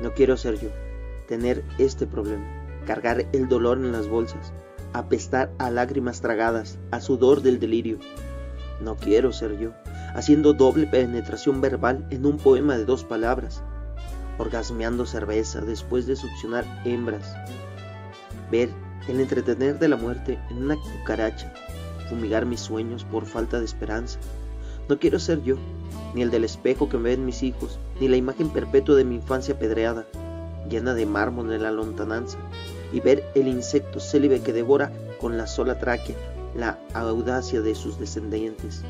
No quiero ser yo, tener este problema, cargar el dolor en las bolsas, apestar a lágrimas tragadas, a sudor del delirio. No quiero ser yo, haciendo doble penetración verbal en un poema de dos palabras, orgasmeando cerveza después de succionar hembras. Ver el entretener de la muerte en una cucaracha, fumigar mis sueños por falta de esperanza. No quiero ser yo, ni el del espejo que me ven mis hijos, ni la imagen perpetua de mi infancia pedreada, llena de mármol en la lontananza, y ver el insecto célibe que devora con la sola tráquea la audacia de sus descendientes.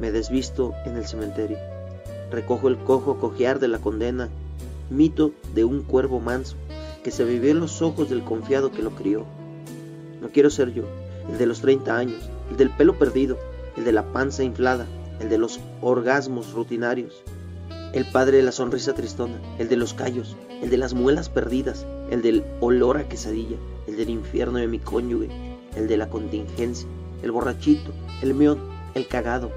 Me desvisto en el cementerio, recojo el cojo cojear de la condena, mito de un cuervo manso que se vivió en los ojos del confiado que lo crió. No quiero ser yo, el de los 30 años, el del pelo perdido, el de la panza inflada, el de los orgasmos rutinarios, el padre de la sonrisa tristona, el de los callos, el de las muelas perdidas, el del olor a quesadilla, el del infierno de mi cónyuge, el de la contingencia, el borrachito, el meón, el cagado,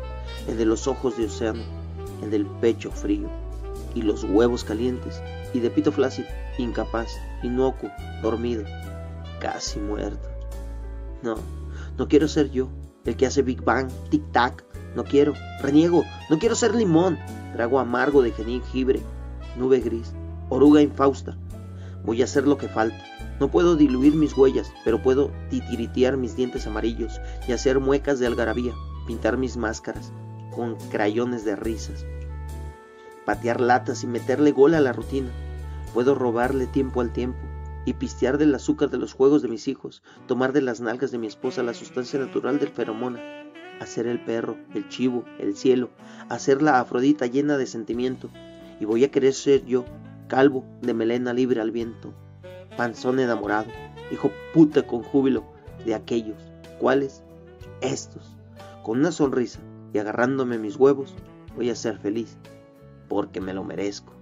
el de los ojos de océano, el del pecho frío, y los huevos calientes, y de pito flácido, incapaz, inocuo, dormido, casi muerto. No, no quiero ser yo, el que hace Big Bang, Tic Tac, no quiero, reniego, no quiero ser limón, trago amargo de jengibre, nube gris, oruga infausta. Voy a hacer lo que falta. No puedo diluir mis huellas, pero puedo titiritear mis dientes amarillos y hacer muecas de algarabía, pintar mis máscaras con crayones de risas, patear latas y meterle gol a la rutina. Puedo robarle tiempo al tiempo y pistear del azúcar de los juegos de mis hijos, tomar de las nalgas de mi esposa la sustancia natural del feromona, hacer el perro, el chivo, el cielo, hacer la Afrodita llena de sentimiento, y voy a querer ser yo, calvo, de melena libre al viento, panzón enamorado, hijo puta con júbilo de aquellos, ¿cuáles? Estos, con una sonrisa y agarrándome mis huevos, voy a ser feliz, porque me lo merezco.